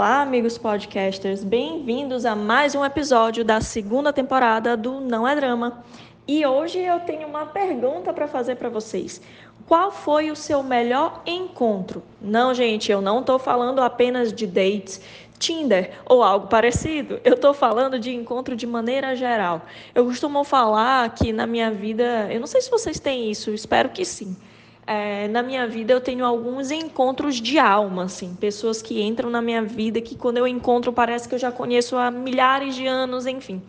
Olá, amigos podcasters, bem-vindos a mais um episódio da segunda temporada do Não é Drama. E hoje eu tenho uma pergunta para fazer para vocês. Qual foi o seu melhor encontro? Não, gente, eu não estou falando apenas de dates, Tinder ou algo parecido. Eu estou falando de encontro de maneira geral. Eu costumo falar que na minha vida, eu não sei se vocês têm isso, espero que sim é, na minha vida eu tenho alguns encontros de alma, assim, pessoas que entram na minha vida que quando eu encontro parece que eu já conheço há milhares de anos, enfim.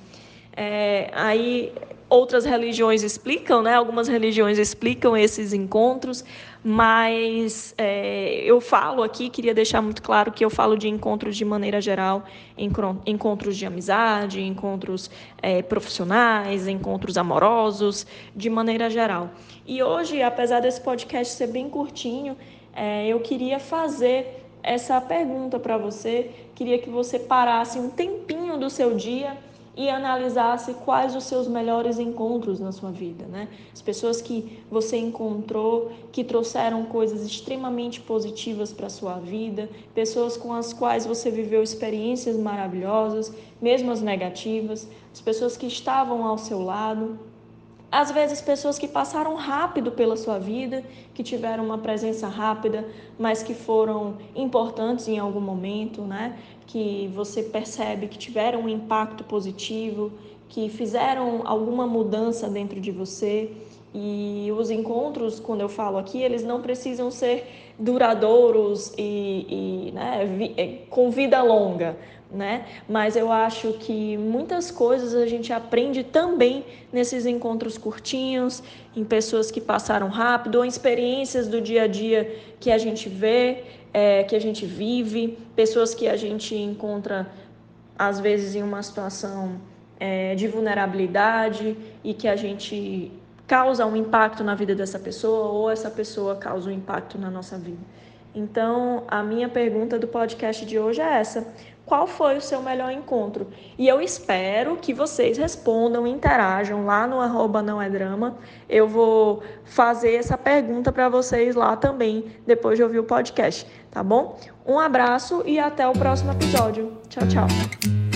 É, aí outras religiões explicam, né? Algumas religiões explicam esses encontros, mas é, eu falo aqui, queria deixar muito claro que eu falo de encontros de maneira geral, encontros de amizade, encontros é, profissionais, encontros amorosos, de maneira geral. E hoje, apesar desse podcast ser bem curtinho, é, eu queria fazer essa pergunta para você, queria que você parasse um tempinho do seu dia e analisasse quais os seus melhores encontros na sua vida, né? As pessoas que você encontrou que trouxeram coisas extremamente positivas para sua vida, pessoas com as quais você viveu experiências maravilhosas, mesmo as negativas, as pessoas que estavam ao seu lado, às vezes, pessoas que passaram rápido pela sua vida, que tiveram uma presença rápida, mas que foram importantes em algum momento, né? Que você percebe que tiveram um impacto positivo, que fizeram alguma mudança dentro de você. E os encontros, quando eu falo aqui, eles não precisam ser duradouros e, e né, com vida longa, né? Mas eu acho que muitas coisas a gente aprende também nesses encontros curtinhos, em pessoas que passaram rápido, ou em experiências do dia a dia que a gente vê, é, que a gente vive, pessoas que a gente encontra às vezes em uma situação é, de vulnerabilidade e que a gente causa um impacto na vida dessa pessoa ou essa pessoa causa um impacto na nossa vida. Então, a minha pergunta do podcast de hoje é essa: qual foi o seu melhor encontro? E eu espero que vocês respondam, interajam lá no arroba não é drama. Eu vou fazer essa pergunta para vocês lá também, depois de ouvir o podcast, tá bom? Um abraço e até o próximo episódio. Tchau, tchau.